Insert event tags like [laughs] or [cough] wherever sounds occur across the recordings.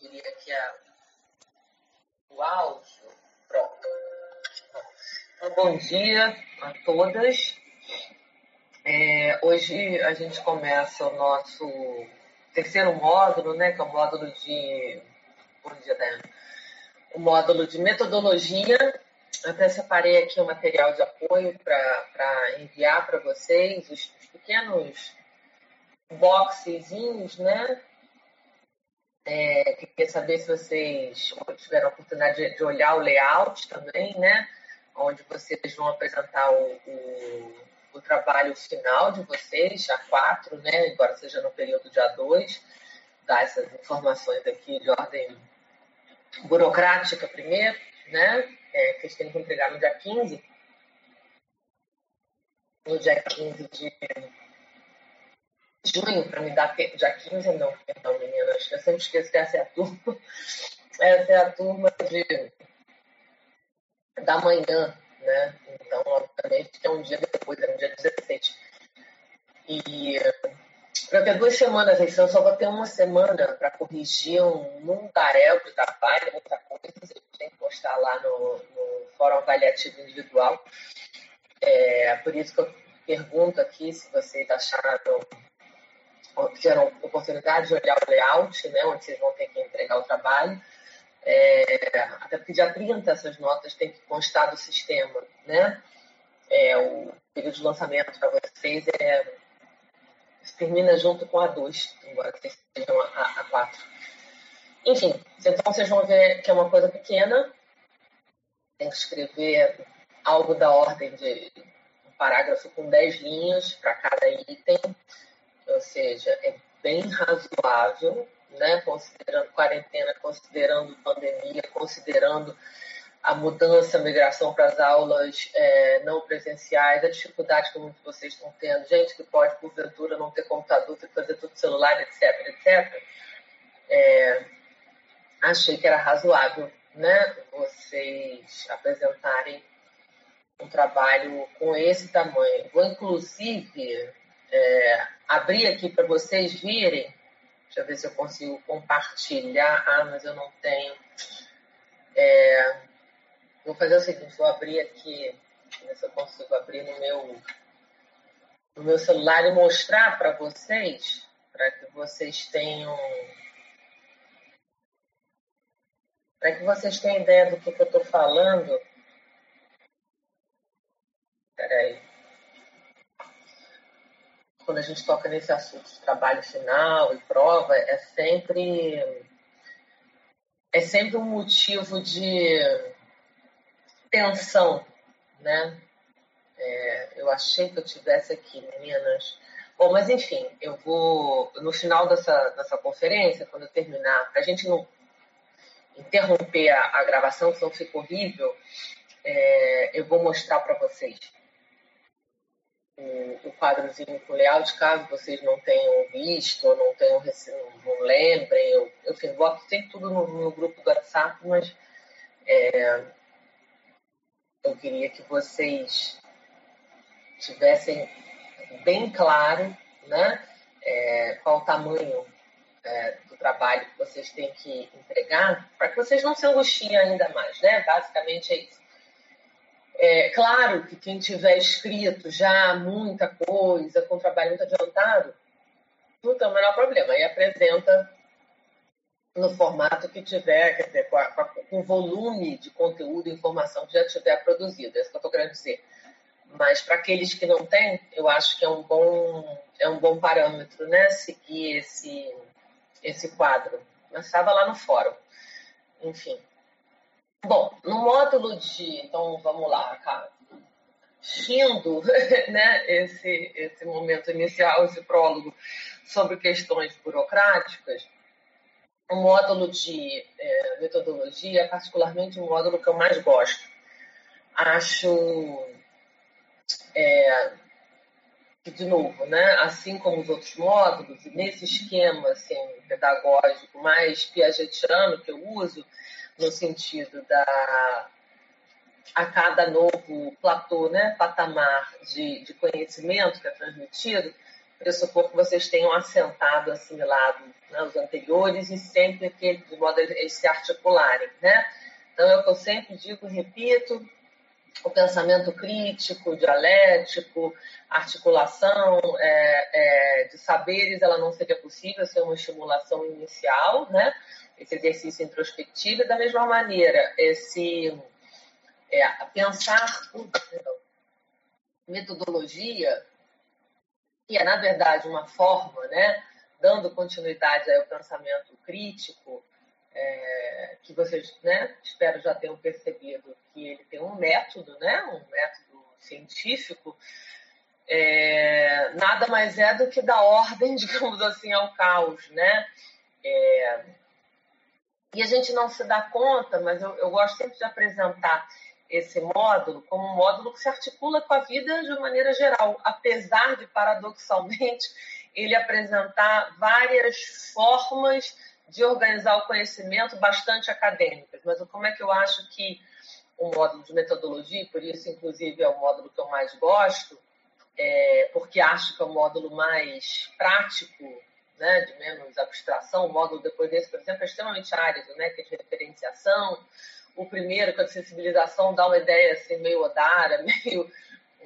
conferir aqui a, o áudio. Pronto. Então, bom dia a todas. É, hoje a gente começa o nosso terceiro módulo, né, que é o módulo de. Bom dia, Dana. O módulo de metodologia. Até separei aqui o um material de apoio para enviar para vocês, os, os pequenos boxezinhos, né? É, queria saber se vocês tiveram a oportunidade de, de, olhar o layout também, né? Onde vocês vão apresentar o, o, o trabalho final de vocês, A4, né? Embora seja no período de A2, dar essas informações aqui de ordem burocrática primeiro, né? É, que eles têm que entregar no dia 15. No dia 15 de junho, para me dar tempo, dia 15 não, perdão, meninas, eu sempre esqueço que essa é a turma, [laughs] essa é a turma de, da manhã, né? Então, obviamente, é um dia depois, é um dia 16. E para ter duas semanas, então só vou ter uma semana para corrigir um mundaréu de trabalho, muita coisa, tenho que postar lá no, no Fórum Avaliativo Individual. É, por isso que eu pergunto aqui se vocês acharam tiveram oportunidade de olhar o layout, né, onde vocês vão ter que entregar o trabalho. É, até porque dia 30 essas notas têm que constar do sistema. Né? É, o período de lançamento para vocês é, termina junto com a 2, embora vocês sejam a, a 4. Enfim, então vocês vão ver que é uma coisa pequena. Tem que escrever algo da ordem de um parágrafo com 10 linhas para cada item ou seja, é bem razoável, né? considerando quarentena, considerando pandemia, considerando a mudança, a migração para as aulas é, não presenciais, a dificuldade que muitos de vocês estão tendo, gente que pode, porventura, não ter computador, ter que fazer tudo celular, etc, etc. É, achei que era razoável né, vocês apresentarem um trabalho com esse tamanho. Vou, inclusive, é, abrir aqui para vocês virem. Deixa eu ver se eu consigo compartilhar. Ah, mas eu não tenho. É, vou fazer o seguinte, vou abrir aqui, ver se eu consigo abrir no meu, no meu celular e mostrar para vocês, para que vocês tenham. Para que vocês tenham ideia do que, que eu estou falando. Espera aí quando a gente toca nesse assunto de trabalho final e prova, é sempre é sempre um motivo de tensão, né? É, eu achei que eu tivesse aqui, meninas. Bom, mas enfim, eu vou no final dessa, dessa conferência, quando eu terminar, para a gente não interromper a, a gravação, senão fica horrível, é, eu vou mostrar para vocês o, quadrozinho com layout, caso vocês não tenham visto ou não tenham não lembrem. Eu, eu enfim, boto sempre tudo no, no, grupo do WhatsApp, mas é, eu queria que vocês tivessem bem claro né, é, qual o tamanho é, do trabalho que vocês têm que entregar, para que vocês não se angustiem ainda mais. Né? Basicamente é isso. É, claro que quem tiver escrito já muita coisa, com trabalho muito adiantado, não tem o menor problema. E apresenta no formato que tiver, quer dizer, com, a, com o volume de conteúdo e informação que já tiver produzido. É isso que eu estou querendo dizer. Mas para aqueles que não têm, eu acho que é um bom, é um bom parâmetro, né? Seguir esse, esse quadro. Mas estava lá no fórum. Enfim. Bom, no módulo de. Então, vamos lá, cara. Rindo, [laughs] né, esse, esse momento inicial, esse prólogo sobre questões burocráticas, o módulo de é, metodologia é particularmente o módulo que eu mais gosto. Acho é, de novo, né, assim como os outros módulos, nesse esquema assim, pedagógico mais piagetiano que eu uso, no sentido da a cada novo platô, né, patamar de, de conhecimento que é transmitido, pressupor que vocês tenham assentado, assimilado né, os anteriores e sempre que, de modo eles se articularem, né? Então, é o que eu sempre digo, repito, o pensamento crítico, dialético, articulação é, é, de saberes, ela não seria possível ser uma estimulação inicial, né? Esse exercício introspectivo, e da mesma maneira, esse é, pensar, perdão, metodologia, que é, na verdade, uma forma, né, dando continuidade ao pensamento crítico, é, que vocês, né, espero já tenham percebido que ele tem um método, né, um método científico, é, nada mais é do que dar ordem, [laughs] digamos assim, ao caos, né? É, e a gente não se dá conta, mas eu, eu gosto sempre de apresentar esse módulo como um módulo que se articula com a vida de maneira geral, apesar de, paradoxalmente, [laughs] ele apresentar várias formas de organizar o conhecimento bastante acadêmicas. Mas como é que eu acho que o módulo de metodologia, por isso, inclusive, é o módulo que eu mais gosto, é, porque acho que é o módulo mais prático, né, de menos abstração. O módulo depois desse, por exemplo, é extremamente árido, né, que é de referenciação, o primeiro, com a sensibilização, dá uma ideia assim, meio odara, [laughs] meio,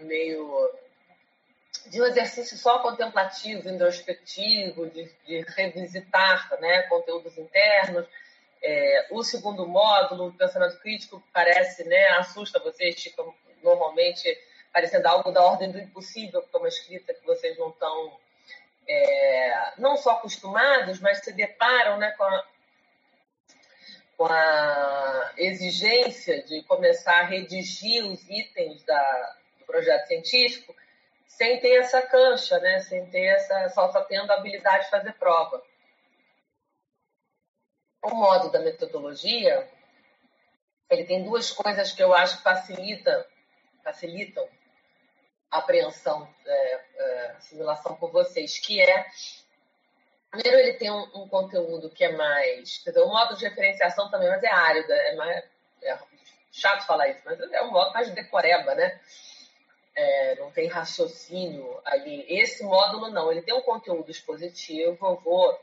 meio de um exercício só contemplativo, introspectivo, de, de revisitar né, conteúdos internos. É, o segundo módulo, o pensamento crítico, parece, né, assusta vocês, fica normalmente parecendo algo da ordem do impossível, porque é uma escrita que vocês não estão é, não só acostumados, mas se deparam né, com, a, com a exigência de começar a redigir os itens da, do projeto científico sem ter essa cancha, né? sem ter essa, só, só tendo a habilidade de fazer prova. O modo da metodologia, ele tem duas coisas que eu acho que facilita, facilitam apreensão, é, é, assimilação por vocês, que é Primeiro, ele tem um, um, conteúdo que é mais. Quer dizer, o modo de referenciação também, mas é árido, é mais. É chato falar isso, mas é um modo mais decoreba, né? É, não tem raciocínio ali. Esse módulo não, ele tem um conteúdo expositivo. Eu vou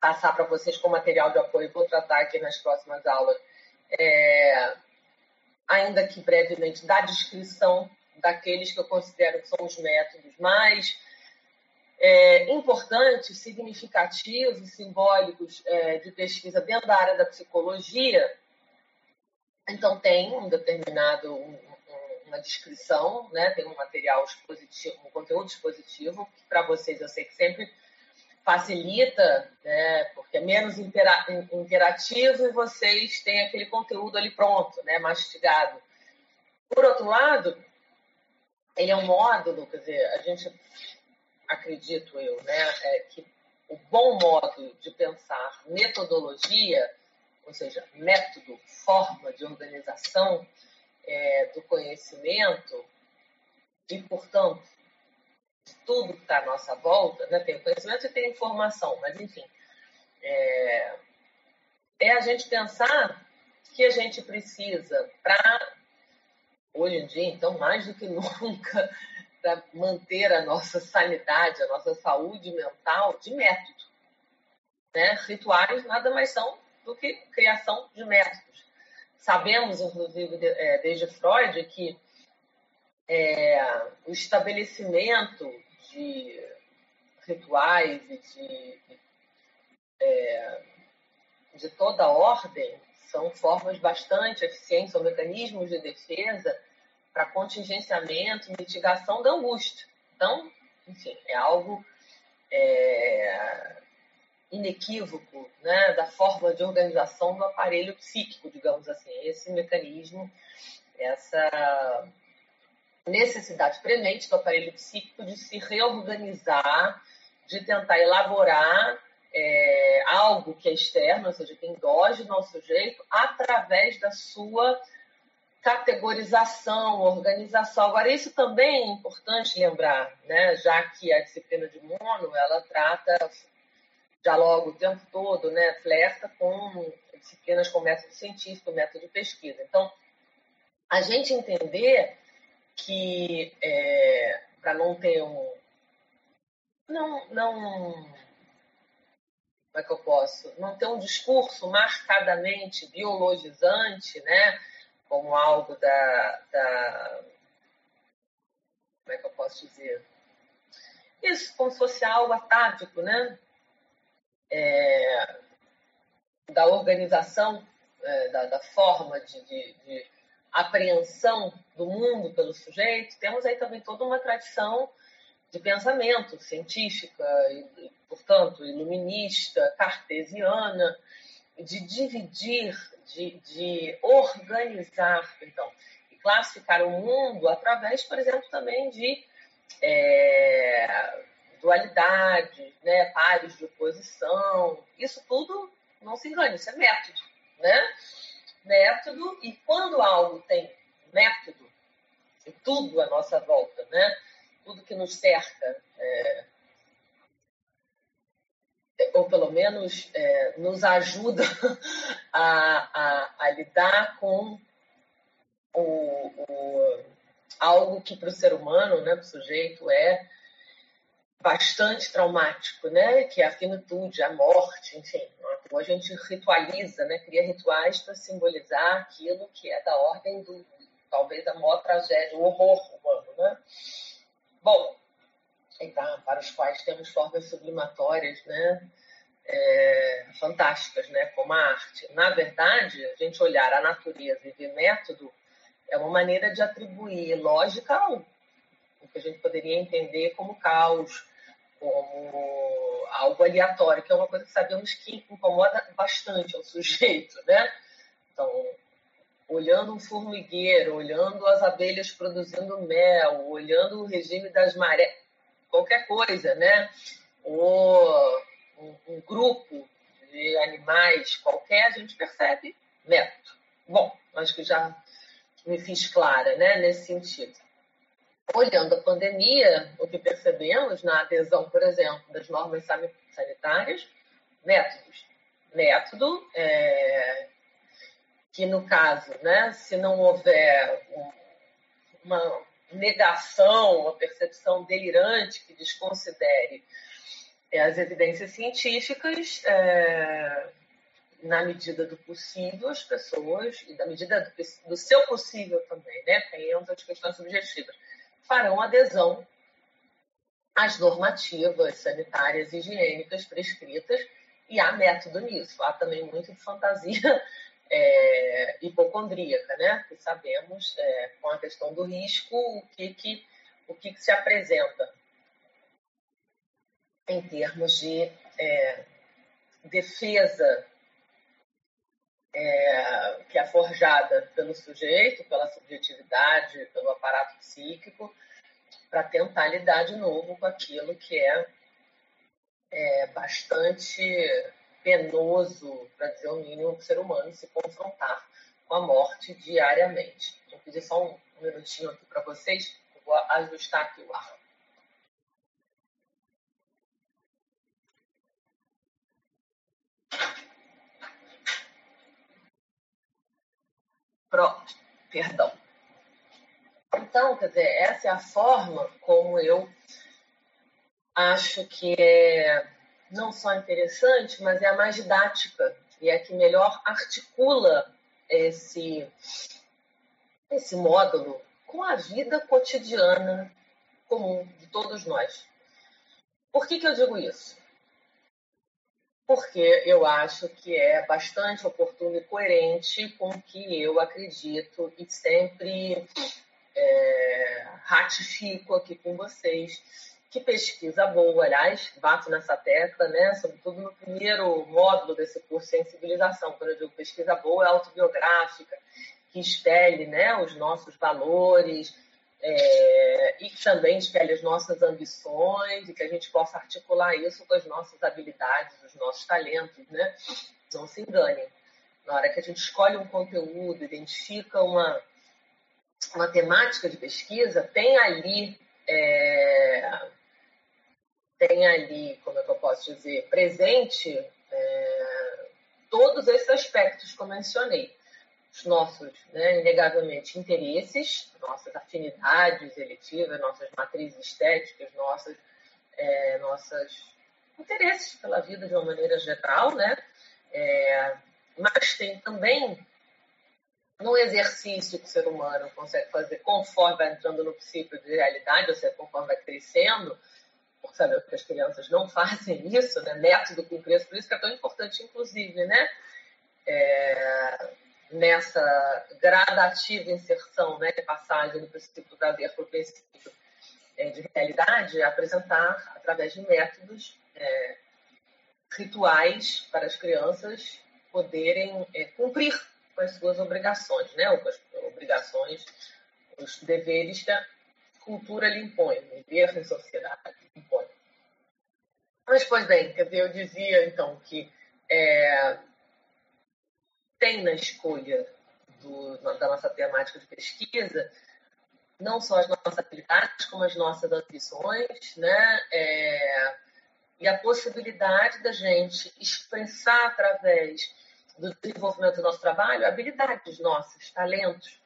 passar para vocês com material de apoio, vou tratar aqui nas próximas aulas, é, ainda que brevemente, da descrição daqueles que eu considero que são os métodos mais é, importantes, significativos, simbólicos é, de pesquisa dentro da área da psicologia, então tem um determinado um, uma descrição, né? tem um material expositivo, um conteúdo expositivo, que para vocês eu sei que sempre facilita, né? porque é menos interativo e vocês têm aquele conteúdo ali pronto, né? mastigado. Por outro lado, ele é um módulo, quer dizer, a gente acredito eu, né, é que o bom modo de pensar metodologia, ou seja, método, forma de organização é, do conhecimento, e, portanto, de tudo que está à nossa volta, né, tem conhecimento e tem informação, mas, enfim, é, é a gente pensar que a gente precisa para, hoje em dia, então, mais do que [laughs] nunca, para manter a nossa sanidade, a nossa saúde mental de método. Né? Rituais nada mais são do que criação de métodos. Sabemos, inclusive, é, desde Freud, que é, o estabelecimento de rituais e de, é, de toda ordem são formas bastante eficientes, são mecanismos de defesa para contingenciamento mitigação da angústia. Então, enfim, é algo é, inequívoco né, da forma de organização do aparelho psíquico, digamos assim. Esse mecanismo, essa necessidade premente do aparelho psíquico de se reorganizar, de tentar elaborar é, algo que é externo, ou seja, que é endógeno ao através da sua categorização, organização. Agora, isso também é importante lembrar, né? já que a disciplina de mono, ela trata, dialoga o tempo todo, né? flerta com disciplinas com método científico, método de pesquisa. Então, a gente entender que, é, para não ter um, não, não, como é que eu posso? Não ter um discurso marcadamente biologizante, né? Como algo da, da como é que eu posso dizer? Isso, como se fosse algo atávico, né? É, da organização, é, da, da, forma de, de, de apreensão do mundo pelo sujeito. Temos aí também toda uma tradição de pensamento científica, e, portanto, iluminista, cartesiana, de dividir, de, de organizar, então, e classificar o mundo através, por exemplo, também de é, dualidade, né, pares de oposição. Isso tudo, não se engane, isso é método, né? Método, e quando algo tem método, e tudo à nossa volta, né? Tudo que nos cerca, é, ou pelo menos é, nos ajuda [laughs] a, a, a lidar com o, o, algo que para o ser humano, né, para o sujeito, é bastante traumático, né? Que é a finitude, a morte, enfim. A gente ritualiza, né? Cria rituais para simbolizar aquilo que é da ordem do, talvez, a maior tragédia, o horror humano, né? Bom, então, para os quais temos formas sublimatórias, né? É, fantásticas, né? Como a arte. Na verdade, a gente olhar a natureza e ver método é uma maneira de atribuir lógica ao o que a gente poderia entender como caos, como algo aleatório, que é uma coisa que sabemos que incomoda bastante ao sujeito, né? Então, olhando um formigueiro, olhando as abelhas produzindo mel, olhando o regime das marés, qualquer coisa, né? Ou um, um grupo de animais qualquer, a gente percebe método. Bom, acho que já me fiz clara, né, nesse sentido. Olhando a pandemia, o que percebemos na adesão, por exemplo, das normas sanitárias, métodos. Método é, que no caso, né, se não houver uma negação, uma percepção delirante que desconsidere é, as evidências científicas, é, na medida do possível, as pessoas, e da medida do, do seu possível também, né, tem as questões subjetivas, farão adesão às normativas sanitárias e higiênicas prescritas, e há método nisso. Há também muito de fantasia é, hipocondríaca, né? Que sabemos, é, com a questão do risco, o que, que, o que, que se apresenta em termos de é, defesa é, que é forjada pelo sujeito, pela subjetividade, pelo aparato psíquico, para tentar lidar de novo com aquilo que é, é bastante penoso, para dizer o mínimo, para o ser humano se confrontar com a morte diariamente. Vou pedir só um, minutinho aqui para vocês, vou ajustar aqui o ar. Pronto, perdão. Então, quer dizer, essa é a forma como eu acho que é não só interessante, mas é a mais didática e é a que melhor articula esse, esse módulo com a vida cotidiana comum de todos nós. Por que, que eu digo isso? Porque eu acho que é bastante oportuno e coerente com o que eu acredito e sempre é, ratifico aqui com vocês que pesquisa boa, aliás, bato nessa tecla, né, sobretudo no primeiro módulo desse curso Sensibilização, quando eu digo pesquisa boa, é autobiográfica, que espelhe né, os nossos valores é, e que também espelhe as nossas ambições e que a gente possa articular isso com as nossas habilidades, os nossos talentos, né? Não se enganem. Na hora que a gente escolhe um conteúdo, identifica uma, uma temática de pesquisa, tem ali é, tem ali, como é que eu posso dizer, presente é, todos esses aspectos que eu mencionei. Os nossos, né, inegavelmente, interesses, nossas afinidades eletivas, nossas matrizes estéticas, nossas, é, nossos interesses pela vida de uma maneira geral, né? É, mas tem também no exercício que o ser humano consegue fazer conforme vai entrando no princípio de realidade, ou seja, conforme vai crescendo, por saber que as crianças não fazem [laughs] isso, né? método com preço, por isso que é tão importante, inclusive, né? É, nessa gradativa inserção, né, passagem do princípio da ver para o princípio é, de realidade, apresentar através de métodos é, rituais para as crianças poderem é, cumprir com as suas obrigações, né, ou com as obrigações, os deveres que a cultura lhe impõe, o dever em sociedade impõe. Mas, pois bem, quer dizer, eu dizia então que é, tem na escolha do, da nossa temática de pesquisa não só as nossas habilidades, como as nossas ambições, né? É, e a possibilidade da gente expressar através do desenvolvimento do nosso trabalho habilidades nossas, talentos.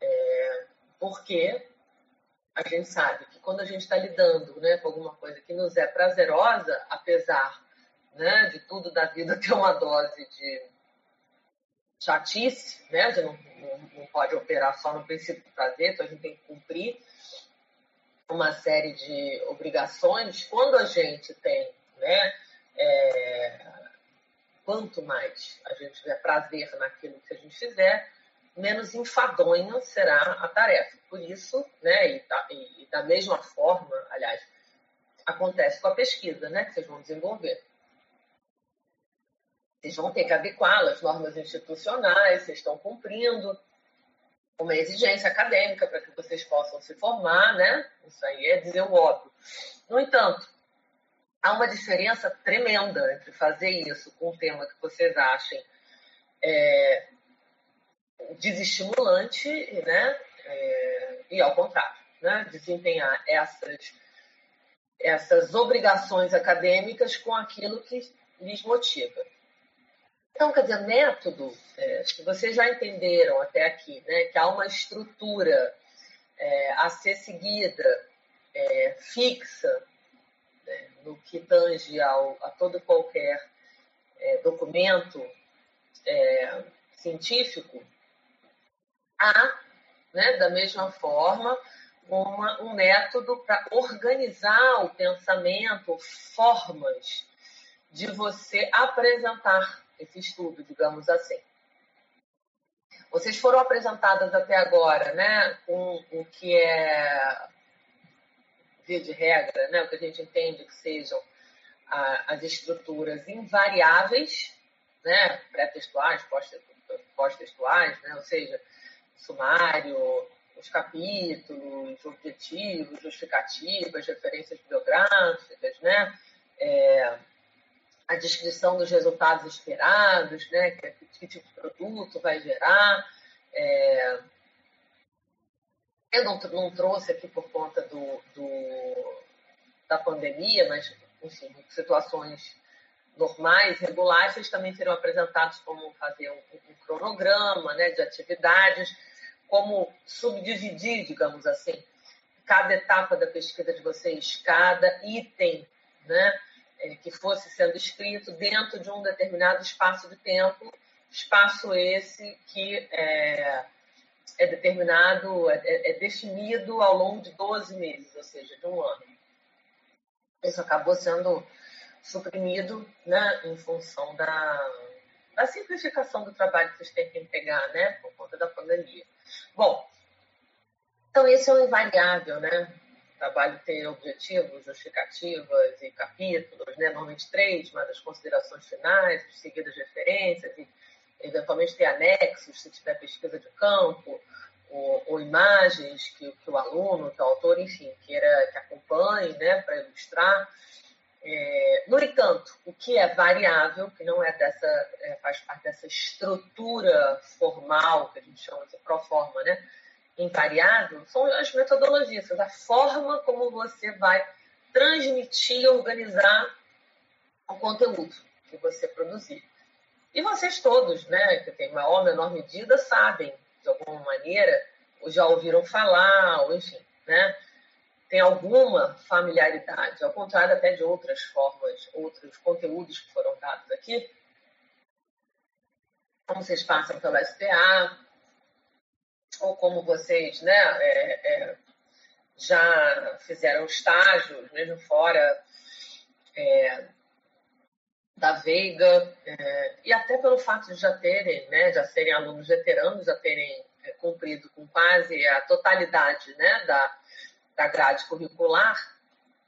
É, porque a gente sabe que quando a gente está lidando né, com alguma coisa que nos é prazerosa, apesar né, de tudo da vida [laughs] ter uma dose de chatice, né? A gente não, não, não, pode operar só no princípio do prazer, então a gente tem que cumprir uma série de obrigações. Quando a gente tem, né? É, quanto mais a gente tiver prazer naquilo que a gente fizer, menos enfadonha será a tarefa. Por isso, né? E, e, e da mesma forma, aliás, acontece com a pesquisa, né? Que vocês vão desenvolver vocês vão ter que adequá-las às normas institucionais, vocês estão cumprindo uma exigência acadêmica para que vocês possam se formar, né? Isso aí é dizer o óbvio. No entanto, há uma diferença tremenda entre fazer isso com um tema que vocês achem é, desestimulante, né? É, e ao contrário, né? Desempenhar essas, essas obrigações acadêmicas com aquilo que lhes motiva. Então, quer dizer, método, é, que vocês já entenderam até aqui, né, que há uma estrutura é, a ser seguida, é, fixa, né, no que tange ao, a todo qualquer é, documento é, científico, há, né, da mesma forma, uma, um método para organizar o pensamento, formas de você apresentar esse estudo, digamos assim. Vocês foram apresentadas até agora, né, com o que é via de regra, né, o que a gente entende que sejam a, as estruturas invariáveis, né, pré-textuais, pós-textuais, né, ou seja, sumário, os capítulos, objetivos, justificativas, referências bibliográficas, né, é, a descrição dos resultados esperados, né? Que, que tipo de produto vai gerar. É... Eu não, não, trouxe aqui por conta do, do, da pandemia, mas, enfim, situações normais, regulares, eles também serão apresentados como fazer um, um cronograma né, de atividades, como subdividir, digamos assim, cada etapa da pesquisa de vocês, cada item, né? é, que fosse sendo escrito dentro de um determinado espaço de tempo, espaço esse que é, é determinado, é, é, é definido ao longo de 12 meses, ou seja, de um ano. Isso acabou sendo suprimido né, em função da, da simplificação do trabalho que vocês têm que pegar, né, por conta da pandemia. Bom, então esse é o invariável, né? trabalho tem objetivos, justificativas e capítulos, né? normalmente três, mas as considerações finais, seguidas referências, e eventualmente ter anexos, se tiver pesquisa de campo, ou, ou imagens que, que, o aluno, que o autor, enfim, queira que acompanhe né? para ilustrar. É, no entanto, o que é variável, que não é dessa, é, faz parte dessa estrutura formal que a gente chama de proforma, né? invariável são as metodologias, a forma como você vai transmitir, organizar o conteúdo que você produzir. E vocês todos, né, que tem maior ou menor medida, sabem, de alguma maneira, ou já ouviram falar, ou enfim, né, tem alguma familiaridade, ao contrário até de outras formas, outros conteúdos que foram dados aqui, como vocês passam pela SPA, ou como vocês né, é, é, já fizeram estágios, mesmo fora é, da Veiga, é, e até pelo fato de já terem, né, já serem alunos veteranos, já terem é, cumprido com quase a totalidade né, da, da grade curricular,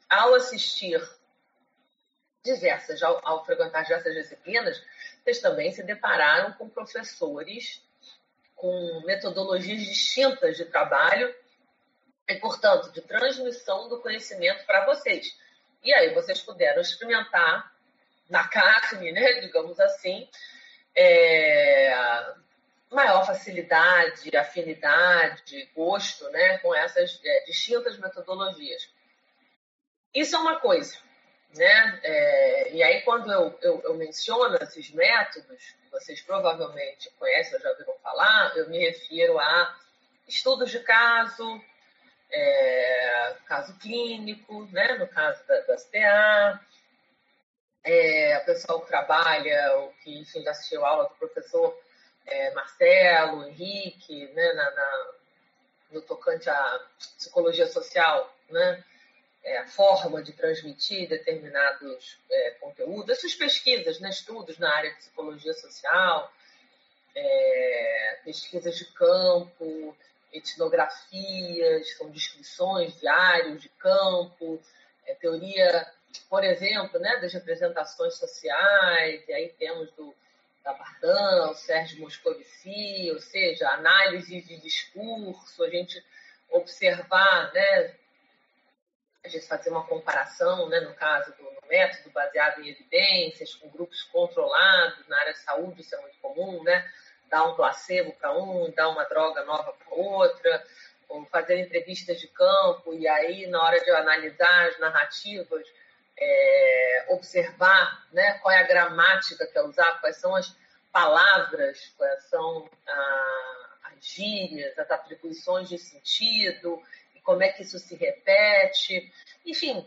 ao assistir diversas, ao, ao frequentar diversas disciplinas, vocês também se depararam com professores com metodologias distintas de trabalho e, portanto, de transmissão do conhecimento para vocês. E aí vocês puderam experimentar na carne, né, digamos assim, é, maior facilidade, afinidade, gosto né, com essas é, distintas metodologias. Isso é uma coisa. Né? É, e aí, quando eu, eu, eu, menciono esses métodos, vocês provavelmente conhecem, já ouviram falar, eu me refiro a estudos de caso, é, caso clínico, né? no caso da, da SPA, é, a pessoa que trabalha, ou que enfim, já assistiu aula do professor é, Marcelo, Henrique, né? na, na, no tocante à psicologia social, né? é, a forma de transmitir determinados é, conteúdos, essas pesquisas, né, estudos na área de psicologia social, é, pesquisas de campo, etnografias, são descrições diários de campo, é, teoria, por exemplo, né, das representações sociais, e aí temos do da Bardão, Sérgio Moscovici, ou seja, análise de discurso, a gente observar né, a gente fazer uma comparação, né, no caso do método baseado em evidências, com grupos controlados na área de saúde, isso é muito comum, né? Dar um placebo para um, dar uma droga nova para outra, ou fazer entrevistas de campo, e aí, na hora de analisar as narrativas, é, observar né, qual é a gramática que é usada, quais são as palavras, quais são a, as gírias, as atribuições de sentido, como é que isso se repete, enfim,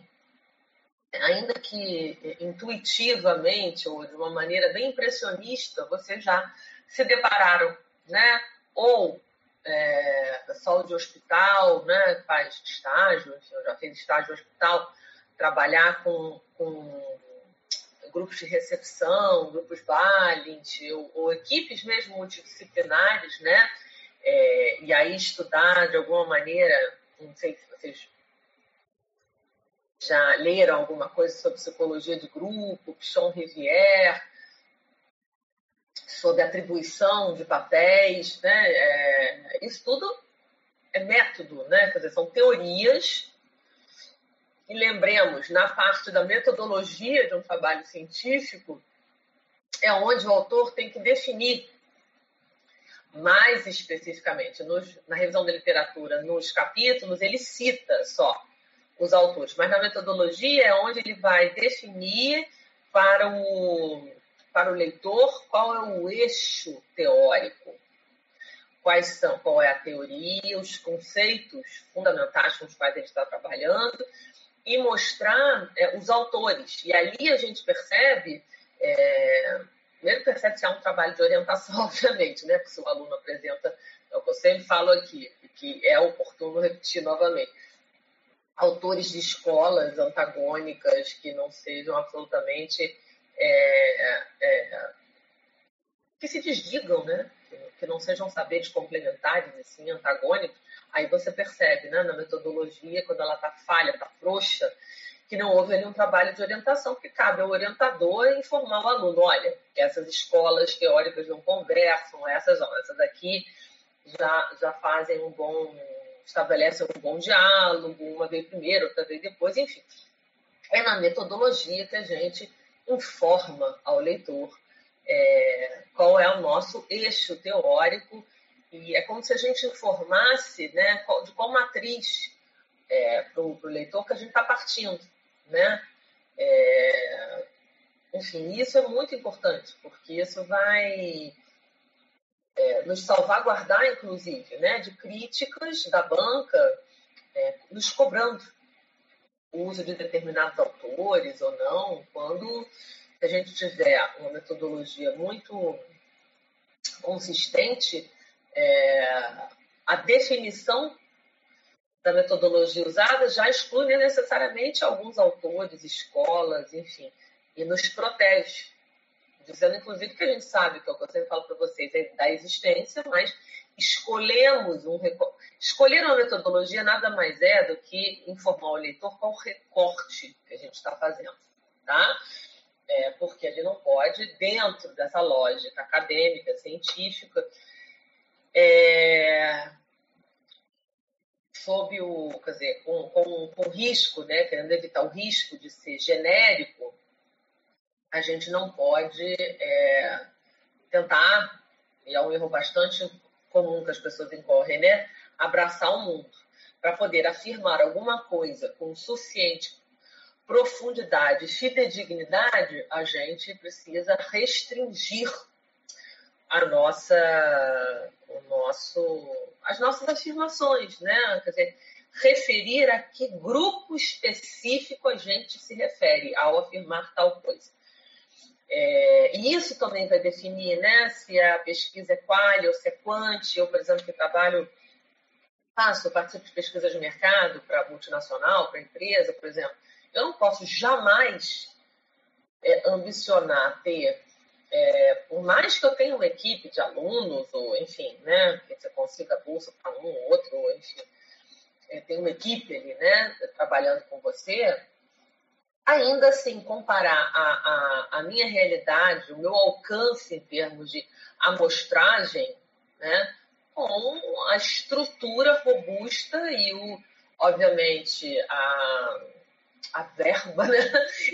ainda que intuitivamente ou de uma maneira bem impressionista, vocês já se depararam, né? Ou é, pessoal de hospital, né? Faz estágio, eu já fiz estágio no hospital, trabalhar com, com grupos de recepção, grupos Valent, ou, ou equipes mesmo multidisciplinares, né? É, e aí estudar de alguma maneira não sei se vocês já leram alguma coisa sobre psicologia de grupo, Pichon Rivière, sobre atribuição de papéis, né? É, isso tudo é método, né? Quer dizer, são teorias. E lembremos, na parte da metodologia de um trabalho científico, é onde o autor tem que definir mais especificamente. Nos, na revisão da literatura, nos capítulos, ele cita só os autores, mas na metodologia é onde ele vai definir para o, para o leitor qual é o eixo teórico, quais são, qual é a teoria, os conceitos fundamentais com os quais ele está trabalhando e mostrar é, os autores. E ali a gente percebe é, Primeiro percebe se há um trabalho de orientação, [laughs] obviamente, né? Porque se o aluno apresenta, é o que eu sempre falo aqui, que é oportuno repetir novamente. Autores de escolas antagônicas que não sejam absolutamente é, é, que se desdigam, né? Que, não sejam saberes complementares e sim antagônicos. Aí você percebe, né? Na metodologia, quando ela está falha, está frouxa, que não houve ali um trabalho de orientação, que cabe ao orientador informar o aluno, olha, essas escolas teóricas não conversam, essas, essas aqui já, já fazem um bom, estabelecem um bom diálogo, uma vez primeiro, outra vez depois, enfim. É na metodologia que a gente informa ao leitor é, qual é o nosso eixo teórico e é como se a gente informasse né, de qual matriz é, para o leitor que a gente está partindo né? É, enfim, isso é muito importante, porque isso vai é, nos salvaguardar, inclusive, né, de críticas da banca é, nos cobrando, o uso de determinados autores ou não, quando a gente tiver uma metodologia muito consistente, é, a definição da metodologia usada já exclui necessariamente alguns autores, escolas, enfim, e nos protege. Dizendo, inclusive, que a gente sabe, que é o que eu sempre falo para vocês, é da existência, mas escolhemos um escolher uma metodologia nada mais é do que informar o leitor qual recorte que a gente está fazendo, tá? É, porque ele não pode, dentro dessa lógica acadêmica, científica, é, sob o, quer dizer, com, com, com risco, né, querendo evitar o risco de ser genérico, a gente não pode é, tentar, e é um erro bastante comum que as pessoas incorrem, né, abraçar o mundo. Para poder afirmar alguma coisa com suficiente profundidade e fidedignidade, a gente precisa restringir a nossa, o nosso, as nossas afirmações, né? Quer dizer, referir a que grupo específico a gente se refere ao afirmar tal coisa. É, e isso também vai definir né, se a pesquisa é qual ou se é quant. Eu, por exemplo, que trabalho, faço, participo de pesquisa de mercado para multinacional, para empresa, por exemplo. Eu não posso jamais é, ambicionar ter, é, por mais que eu tenha uma equipe de alunos, ou enfim, né, que você consiga bolsa para um ou outro, ou enfim, é, tem uma equipe ali, né, trabalhando com você, ainda assim comparar a, a, a, minha realidade, o meu alcance em termos de amostragem, né, com a estrutura robusta e o, obviamente, a a verba [laughs] né?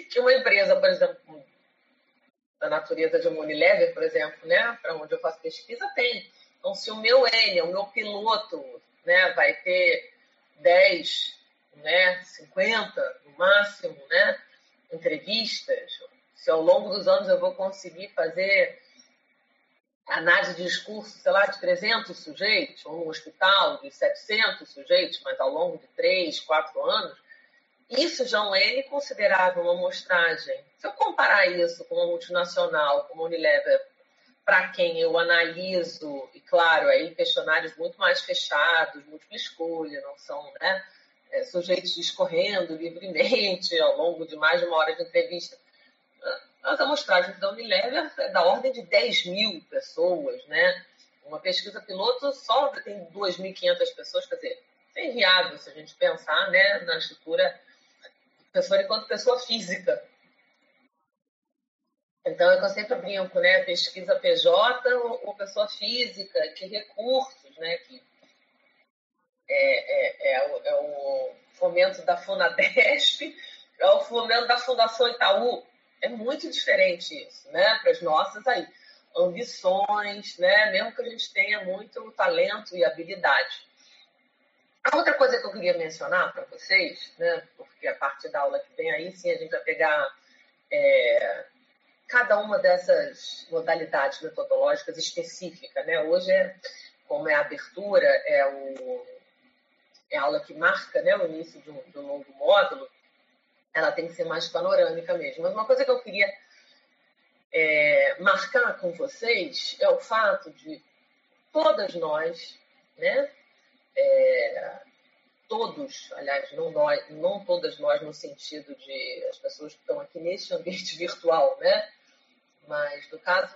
que uma empresa, por exemplo, da natureza de uma Unilever, por exemplo, né, para onde eu faço pesquisa, tem. Então, se o meu N, o meu piloto, né, vai ter 10, né, 50 no máximo, né, entrevistas, se ao longo dos anos eu vou conseguir fazer análise de discurso, sei lá, de 300 sujeitos, ou um hospital de 700 sujeitos, mas ao longo de 3, 4 anos, isso já é considerado uma amostragem. Se eu comparar isso com uma multinacional, como a Unilever, para quem eu analiso, e claro, aí questionários muito mais fechados, múltipla escolha, não são né, é, sujeitos discorrendo livremente ao longo de mais de uma hora de entrevista. As amostragens da Unilever é da ordem de 10 mil pessoas, né? Uma pesquisa piloto só tem 2.500 pessoas, quer dizer, é inviável se a gente pensar né, na estrutura professor enquanto pessoa física. Então, é que eu sempre brinco, né? Pesquisa PJ ou, pessoa física, que recursos, né? Que é, é, é, o, é o fomento da Funadesp, [laughs] é o fomento da Fundação Itaú. É muito diferente isso, né? Para as nossas aí ambições, né? Mesmo que a gente tenha muito talento e habilidade. A outra coisa que eu queria mencionar para vocês, né, porque a parte da aula que vem aí, sim, a gente vai pegar é, cada uma dessas modalidades metodológicas específicas. Né? Hoje, é, como é a abertura, é, o, é a aula que marca né, o início de um, de um novo módulo, ela tem que ser mais panorâmica mesmo. Mas uma coisa que eu queria é, marcar com vocês é o fato de todas nós, né, é, todos, aliás, não, nós, não todas nós no sentido de as pessoas que estão aqui neste ambiente [laughs] virtual, né? Mas no caso,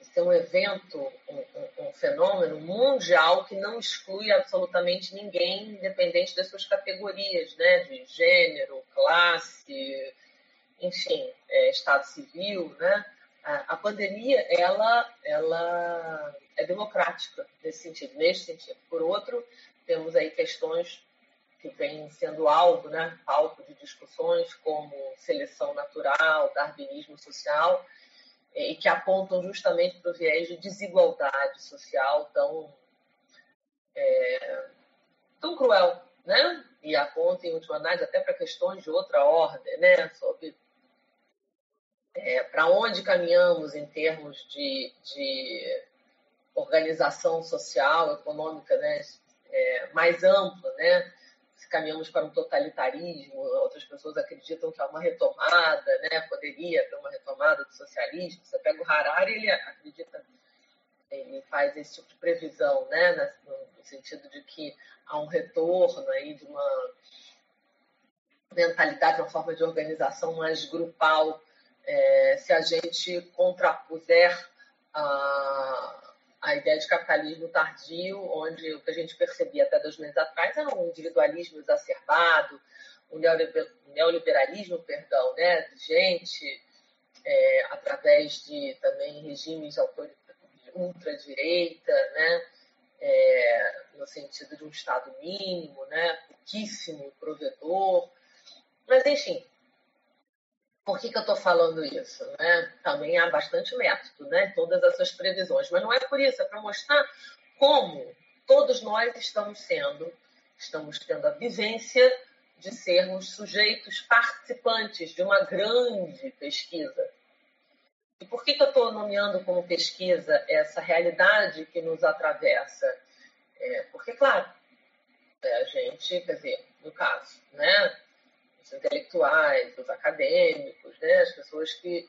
isso é um evento, um, um, um, fenômeno mundial que não exclui absolutamente ninguém, independente das suas categorias, né? De gênero, classe, enfim, é, estado civil, né? A, a pandemia, ela, ela é democrática nesse sentido, nesse sentido. Por outro, temos aí questões que vêm sendo alvo, né, palco de discussões como seleção natural, darwinismo social, e que apontam justamente para o viés de desigualdade social tão, é, tão cruel, né? E apontam, em última análise, até para questões de outra ordem, né? Sobre é, para onde caminhamos em termos de, de organização social, econômica, né, é, mais ampla, né, se caminhamos para um totalitarismo, outras pessoas acreditam que há uma retomada, né? poderia ter uma retomada do socialismo. Você pega o Harari, ele acredita, ele faz esse tipo de previsão, né? no sentido de que há um retorno aí de uma mentalidade, uma forma de organização mais grupal, é, se a gente contrapuser a, a ideia de capitalismo tardio, onde o que a gente percebia até dois meses atrás era um individualismo exacerbado, um neoliberalismo, perdão, né, de gente é, através de também regimes de ultradireita, né, é, no sentido de um Estado mínimo, né, pouquíssimo provedor. Mas, enfim, por que, que eu estou falando isso? Né? Também há bastante método, né? todas essas previsões. Mas não é por isso, é para mostrar como todos nós estamos sendo, estamos tendo a vivência de sermos sujeitos participantes de uma grande pesquisa. E por que, que eu estou nomeando como pesquisa essa realidade que nos atravessa? É, porque, claro, é, a gente, quer dizer, no caso, né, os intelectuais, os acadêmicos, né, as pessoas que,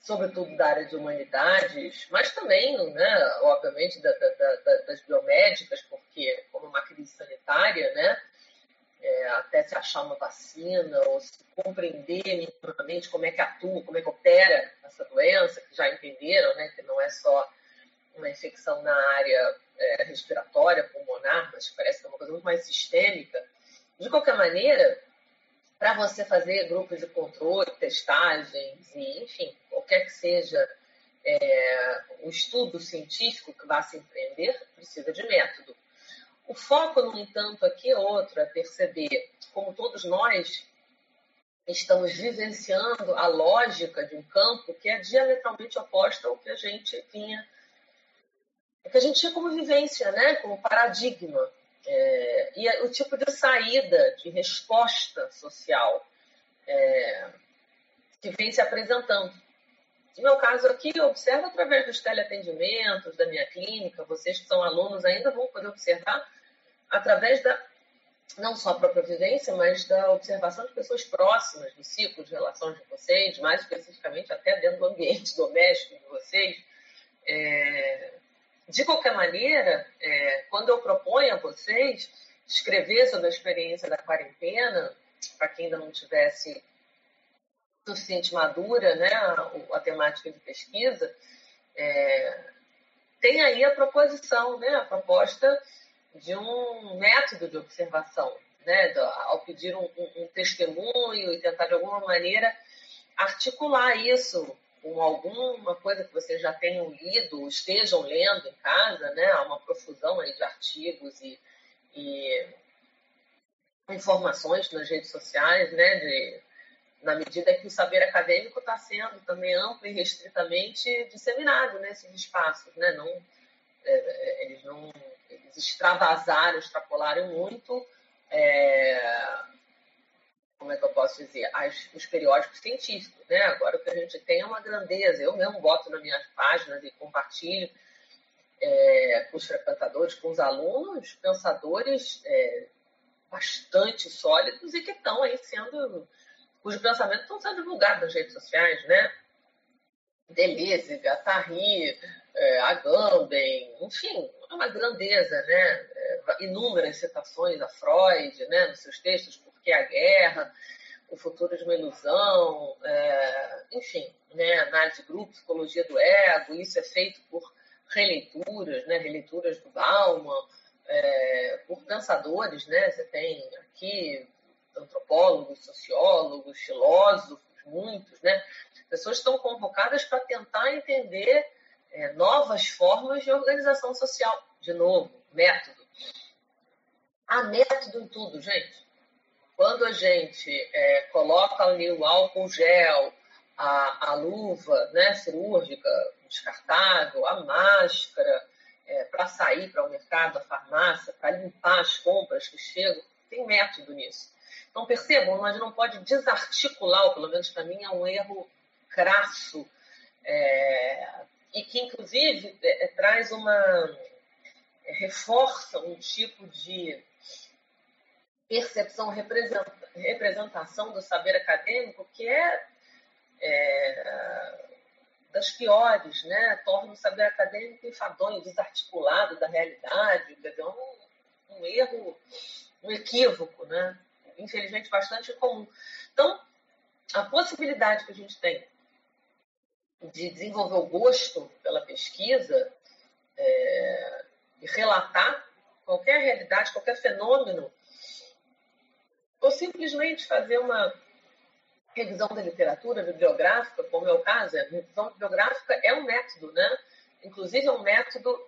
sobretudo da área de humanidades, mas também, né, obviamente, da, da, da, das biomédicas, porque como uma crise sanitária, né, é, até se achar uma vacina ou se compreender minimamente como é que atua, como é que opera essa doença, que já entenderam, né, que não é só uma infecção na área é, respiratória, pulmonar, mas parece que é uma coisa muito mais sistêmica. De qualquer maneira, para você fazer grupos de controle, testagens e, enfim, qualquer que seja é, o estudo científico que vá se empreender, precisa de método. O foco, no entanto, aqui é outro, é perceber como todos nós estamos vivenciando a lógica de um campo que é diametralmente oposta ao que a gente tinha, que a gente tinha como vivência, né, como paradigma. É, e o tipo de saída, de resposta social é, que vem se apresentando. No meu caso aqui, eu observo através dos teleatendimentos da minha clínica, vocês que são alunos ainda vão poder observar através da, não só própria vivência, mas da observação de pessoas próximas do ciclo de relações de vocês, mais especificamente até dentro do ambiente [laughs] doméstico de vocês. É, de qualquer maneira, é, quando eu proponho a vocês escrever sobre a experiência da quarentena, para quem ainda não tivesse suficiente madura né, a, a temática de pesquisa, é, tem aí a proposição, né, a proposta de um método de observação, né, ao pedir um, um, um testemunho e tentar de alguma maneira articular isso com alguma coisa que vocês já tenham lido, estejam lendo em casa, né? Há uma profusão aí de artigos e, e informações nas redes sociais, né? De, na medida que o saber acadêmico está sendo também amplo e restritamente disseminado nesses espaços, né? Não, é, eles não eles extravasaram, extrapolaram muito é, como é que eu posso dizer, as, os periódicos científicos. Né? Agora o que a gente tem é uma grandeza. Eu mesmo boto nas minhas páginas e compartilho é, com os frequentadores, com os alunos, pensadores é, bastante sólidos e que estão aí sendo, cujos pensamentos estão sendo divulgados nas redes sociais, né? Deleuze, Guattari, é, Agamben, enfim, é uma grandeza, né? É, inúmeras citações a Freud, né, nos seus textos, que é a guerra, o futuro de uma ilusão, é, enfim, né, análise de grupo, psicologia do ego, isso é feito por releituras, né, releituras do Bauman, é, por pensadores, né, você tem aqui antropólogos, sociólogos, filósofos, muitos, né, pessoas estão convocadas para tentar entender é, novas formas de organização social, de novo, método. Há método em tudo, gente. Quando a gente é, coloca ali o álcool gel, a, a luva né, cirúrgica descartável, a máscara, é, para sair para o mercado, a farmácia, para limpar as compras que chegam, tem método nisso. Então, percebam, mas não pode desarticular, ou pelo menos para mim é um erro crasso, é, e que, inclusive, é, traz uma. É, reforça um tipo de percepção, representação do saber acadêmico que é, é das piores, né? torna o saber acadêmico enfadonho, desarticulado da realidade, dizer, um, um erro, um equívoco, né? infelizmente bastante comum. Então, a possibilidade que a gente tem de desenvolver o gosto pela pesquisa é, e relatar qualquer realidade, qualquer fenômeno, ou simplesmente fazer uma revisão da literatura bibliográfica, como é o caso, a revisão bibliográfica é um método, né? Inclusive é um método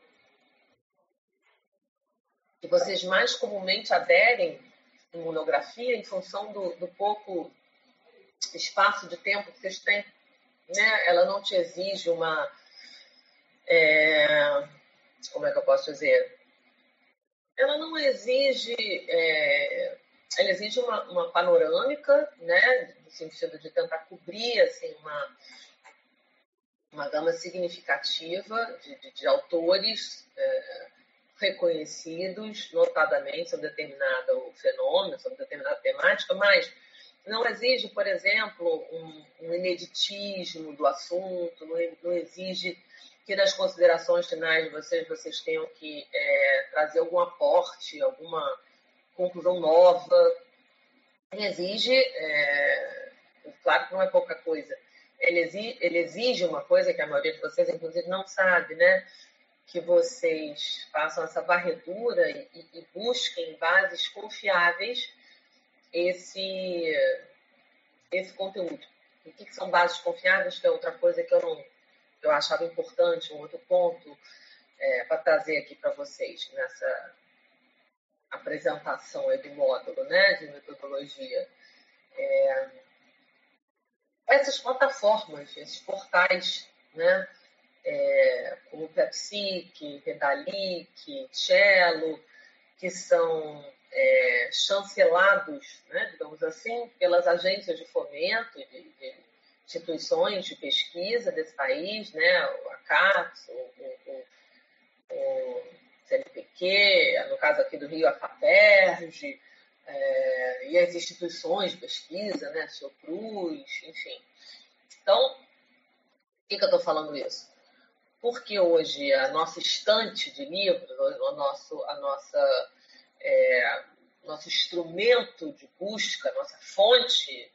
que vocês mais comumente aderem em monografia em função do, do pouco espaço de tempo que vocês têm. Né? Ela não te exige uma. É, como é que eu posso dizer? Ela não exige. É, ela exige uma, uma panorâmica, né? no sentido de tentar cobrir assim, uma, uma gama significativa de, de, de autores. É, reconhecidos, notadamente sobre determinado fenômeno, sobre determinada temática, mas não exige, por exemplo, um, um ineditismo do assunto, não, não, exige que nas considerações finais de vocês, vocês tenham que é, trazer algum aporte, alguma conclusão nova. Ele exige, é, claro que não é pouca coisa, ele exige, ele exige uma coisa que a maioria de vocês, inclusive, não sabe, né? que vocês façam essa varredura e, e busquem bases confiáveis esse, esse conteúdo. o que, que, são bases confiáveis? Que é outra coisa que eu não eu achava importante, um outro ponto é, para trazer aqui para vocês nessa apresentação do módulo né, de metodologia. É, essas plataformas, esses portais, né, é, como Pepsi, Pedalic, Cello, que são é, chancelados, né, digamos assim, pelas agências de fomento, de, de instituições de pesquisa desse país, né, o ACAPS, o, o, o, CNPq, no caso aqui do Rio, a FAPERJ, é, e as instituições de pesquisa, né, Cruz, enfim. Então, por que, que eu estou falando isso? porque hoje a nossa estante de livros, o nosso, a nossa, é, nosso instrumento de busca, nossa fonte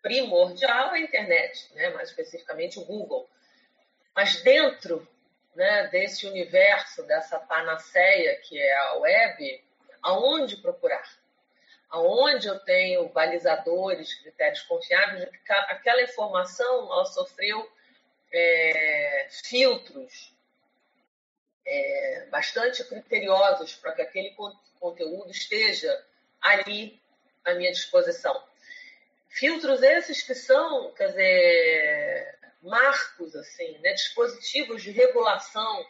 primordial é a internet, né? mais especificamente o Google. Mas dentro né, desse universo, dessa panaceia que é a web, aonde procurar? Aonde eu tenho balizadores, critérios confiáveis, aquela informação ela sofreu é, filtros é, bastante criteriosos para que aquele conteúdo esteja ali à minha disposição. Filtros esses que são, quer dizer, marcos, assim, né? dispositivos de regulação,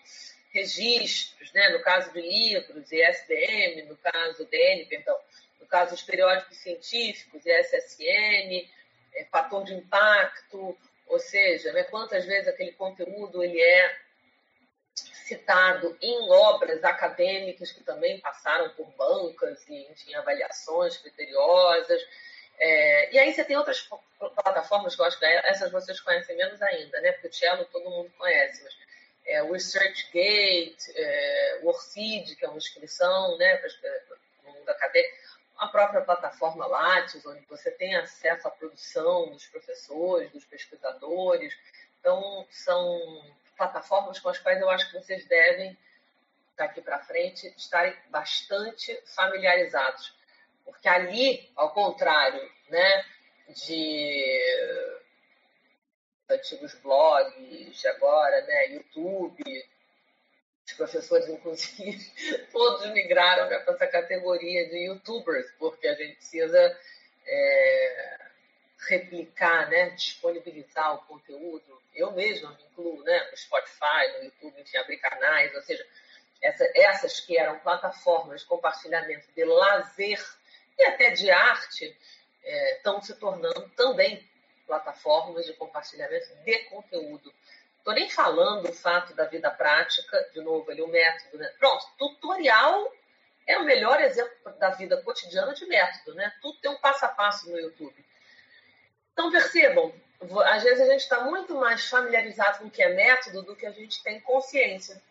registros, né? no caso de livros, e SDM, no caso DN, perdão, no caso dos periódicos científicos, SSN, é, fator de impacto, ou seja, né, quantas vezes aquele conteúdo ele é citado em obras acadêmicas que também passaram por bancas e, enfim, avaliações criteriosas. É, e aí você tem outras plataformas que eu acho que essas vocês conhecem menos ainda, né? Porque o Cello todo mundo conhece, mas é, o ResearchGate, é, o Orcid, que é uma inscrição né, para o mundo acadêmico a própria plataforma Lattes, onde você tem acesso à produção dos professores, dos pesquisadores. Então, são plataformas com as quais eu acho que vocês devem, daqui para frente, estarem bastante familiarizados. Porque ali, ao contrário né, de antigos blogs, agora, né, YouTube, os professores, inclusive, [laughs] todos migraram para essa categoria de youtubers, porque a gente precisa é, replicar, né, disponibilizar o conteúdo. Eu mesma me incluo né, no Spotify, no YouTube, enfim, abrir canais, ou seja, essa, essas que eram plataformas de compartilhamento de lazer e até de arte estão é, se tornando também plataformas de compartilhamento de conteúdo. Estou nem falando o fato da vida prática, de novo, ali o método, né? Pronto, tutorial é o melhor exemplo da vida cotidiana de método, né? Tudo tem um passo a passo no YouTube. Então, percebam, às vezes a gente está muito mais familiarizado com o que é método do que a gente tem consciência.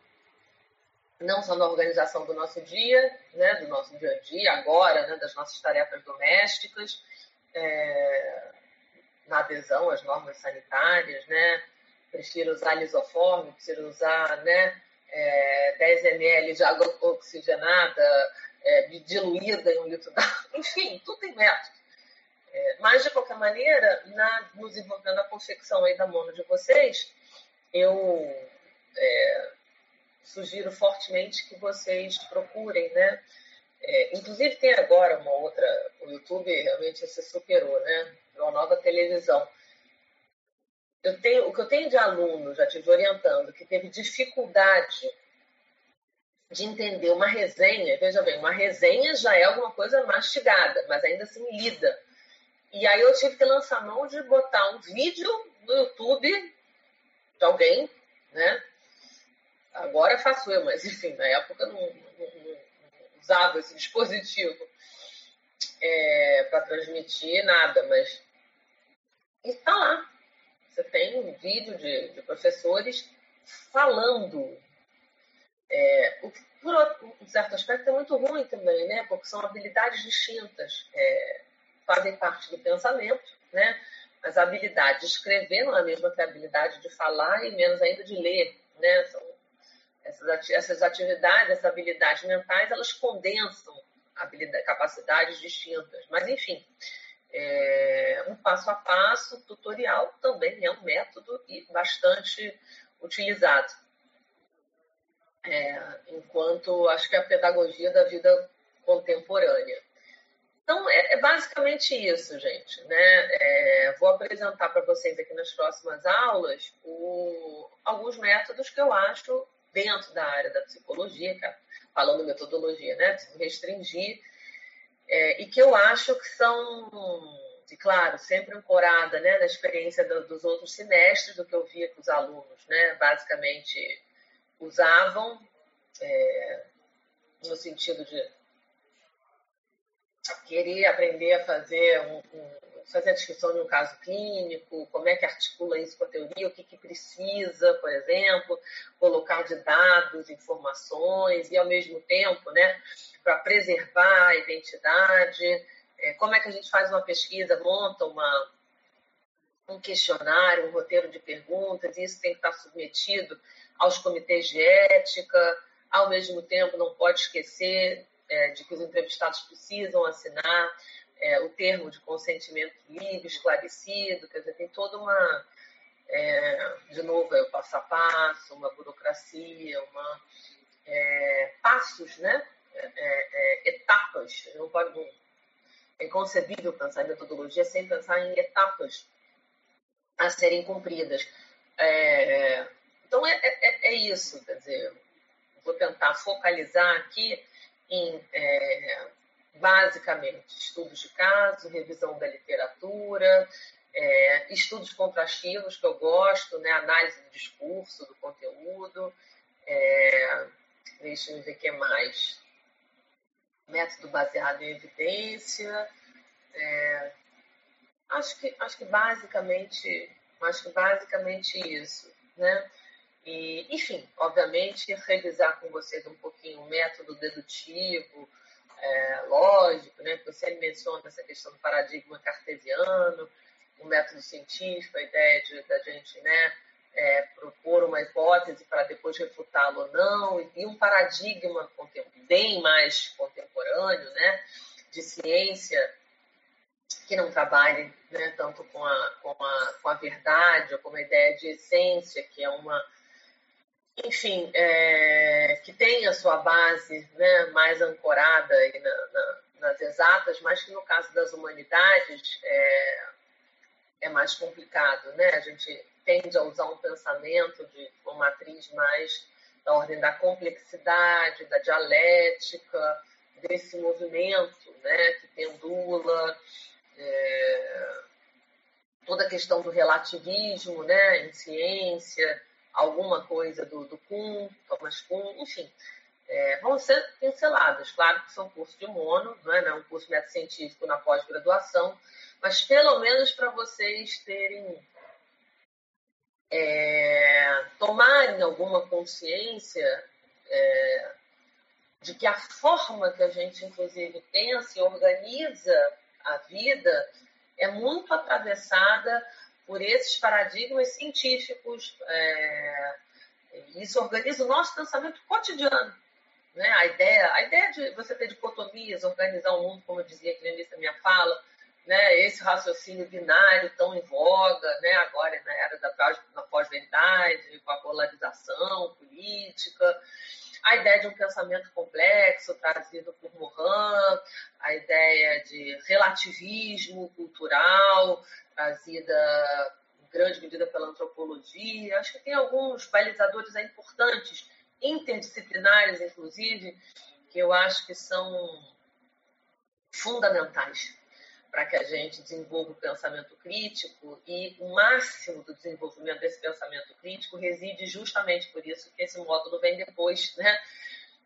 Não só na organização do nosso dia, né, do nosso dia a dia, agora, né, das nossas tarefas domésticas, é, na adesão às normas sanitárias, né? Prefiro usar lisoforme, prefiro usar né, é, 10 ml de água oxigenada, é, diluída em um litro d'água. [laughs] Enfim, tudo tem método. É, mas, de qualquer maneira, na, no desenvolvimento da confecção aí da mono de vocês, eu é, sugiro fortemente que vocês procurem, né? É, inclusive tem agora uma outra, o YouTube realmente se superou, né? Uma nova televisão. Eu tenho, o que eu tenho de aluno, já tive orientando, que teve dificuldade de entender uma resenha, veja bem, uma resenha já é alguma coisa mastigada, mas ainda assim lida. E aí eu tive que lançar mão de botar um vídeo no YouTube de alguém, né? Agora faço eu, mas enfim, na época não, não, não usava esse [laughs] dispositivo é, para transmitir nada, mas está lá. Você tem um vídeo de, de professores falando. É, o que, por um certo aspecto, é muito ruim também, né? Porque são habilidades distintas. É, fazem parte do pensamento, né? Mas a habilidade de escrever não é a mesma que a habilidade de falar e menos ainda de ler, né? São essas, atividades, essas habilidades mentais, elas condensam capacidades distintas. Mas, enfim, é, um passo a passo, tutorial também é um método e bastante utilizado. É, enquanto acho que é a pedagogia da vida contemporânea. Então, é, é basicamente isso, gente. Né? É, vou apresentar para vocês aqui nas próximas aulas o, alguns métodos que eu acho dentro da área da psicologia, é, falando metodologia, né? Restringir. É, e que eu acho que são, e claro, sempre ancorada né, na experiência do, dos outros semestres, do que eu via que os alunos, né, basicamente, usavam, é, no sentido de querer aprender a fazer um, um fazer a descrição de um caso clínico, como é que articula isso com a teoria, o que, que precisa, por exemplo, colocar de dados, informações, e ao mesmo tempo, né, para preservar a identidade, é, como é que a gente faz uma pesquisa, monta uma, um questionário, um roteiro de perguntas, e isso tem que estar submetido aos comitês de ética, ao mesmo tempo não pode esquecer é, de que os entrevistados precisam assinar é, o termo de consentimento livre, esclarecido, quer dizer, tem toda uma, é, de novo, é o passo a passo, uma burocracia, uma, é, passos, né? É, é, etapas. Não pode, é inconcebível pensar em metodologia sem pensar em etapas a serem cumpridas. então, é, é, isso, quer dizer, vou tentar focalizar aqui em basicamente estudos de caso, revisão da literatura, é, estudos contrastivos que eu gosto, né, análise do discurso, do conteúdo, é, deixa eu ver o que mais. Método baseado em evidência. É, acho, que, acho que basicamente acho que basicamente isso, né? E, enfim, obviamente, revisar com vocês um pouquinho o método dedutivo, é, lógico, né? Você menciona essa questão do paradigma cartesiano, o método científico, a ideia de da gente, né? É, propor uma hipótese para depois refutá-la ou não, e um paradigma bem mais contemporâneo, né? De ciência que não trabalhe né, tanto com a, com, a, com a verdade ou com a ideia de essência, que é uma enfim, é, que tem a sua base né, mais ancorada na, na, nas exatas, mas que no caso das humanidades é, é, mais complicado. Né? A gente tende a usar um pensamento de uma matriz mais da ordem da complexidade, da dialética, desse movimento né, que pendula. É, toda a questão do relativismo né, em ciência, alguma coisa do, do Kuhn, Thomas Kuhn, enfim. é, vão ser pinceladas. Claro que são cursos de mono, não é, não é um curso método científico na pós-graduação, mas pelo menos para vocês terem é, tomarem alguma consciência é, de que a forma que a gente, inclusive, pensa e organiza a vida é muito atravessada por esses paradigmas científicos. É, isso organiza o nosso pensamento cotidiano. Né? A, ideia, a ideia de você ter dicotomias, organizar o mundo, como eu dizia aqui no início da minha fala, né? esse raciocínio binário tão em voga, né? agora na era da pós-verdade, com a polarização política, a ideia de um pensamento complexo trazido por Morin, a ideia de relativismo cultural trazida em grande medida pela antropologia. Acho que tem alguns balizadores importantes, interdisciplinares, inclusive, que eu acho que são fundamentais para que a gente desenvolva o pensamento crítico e o máximo do desenvolvimento desse pensamento crítico reside justamente por isso que esse módulo vem depois, né?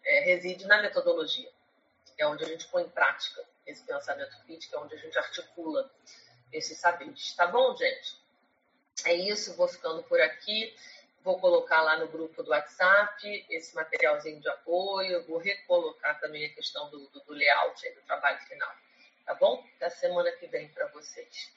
É, reside na metodologia, é onde a gente põe em prática esse pensamento crítico, é onde a gente articula esses saberes. Tá bom, gente? É isso, vou ficando por aqui. Vou colocar lá no grupo do WhatsApp esse materialzinho de apoio, vou recolocar também a questão do, do, do layout, do trabalho final. Tá bom? Até semana que vem para vocês.